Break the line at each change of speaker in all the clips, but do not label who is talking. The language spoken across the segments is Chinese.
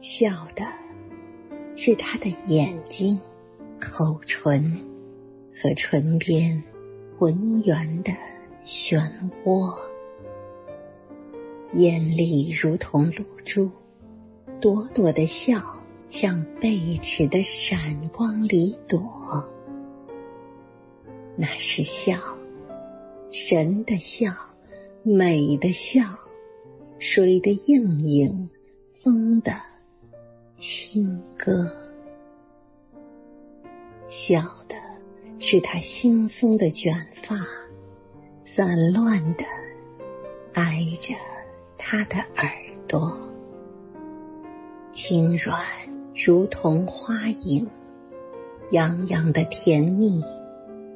笑的是他的眼睛、口唇和唇边浑圆的漩涡，眼里如同露珠，朵朵的笑像贝齿的闪光里躲。那是笑，神的笑，美的笑，水的映影，风的轻歌。笑的是他惺忪的卷发，散乱的挨着他的耳朵，轻软如同花影，洋洋的甜蜜。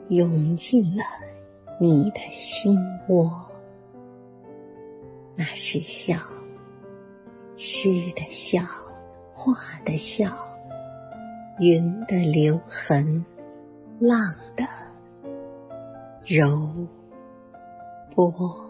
涌进了你的心窝，那是笑，诗的笑，画的笑，云的留痕，浪的柔波。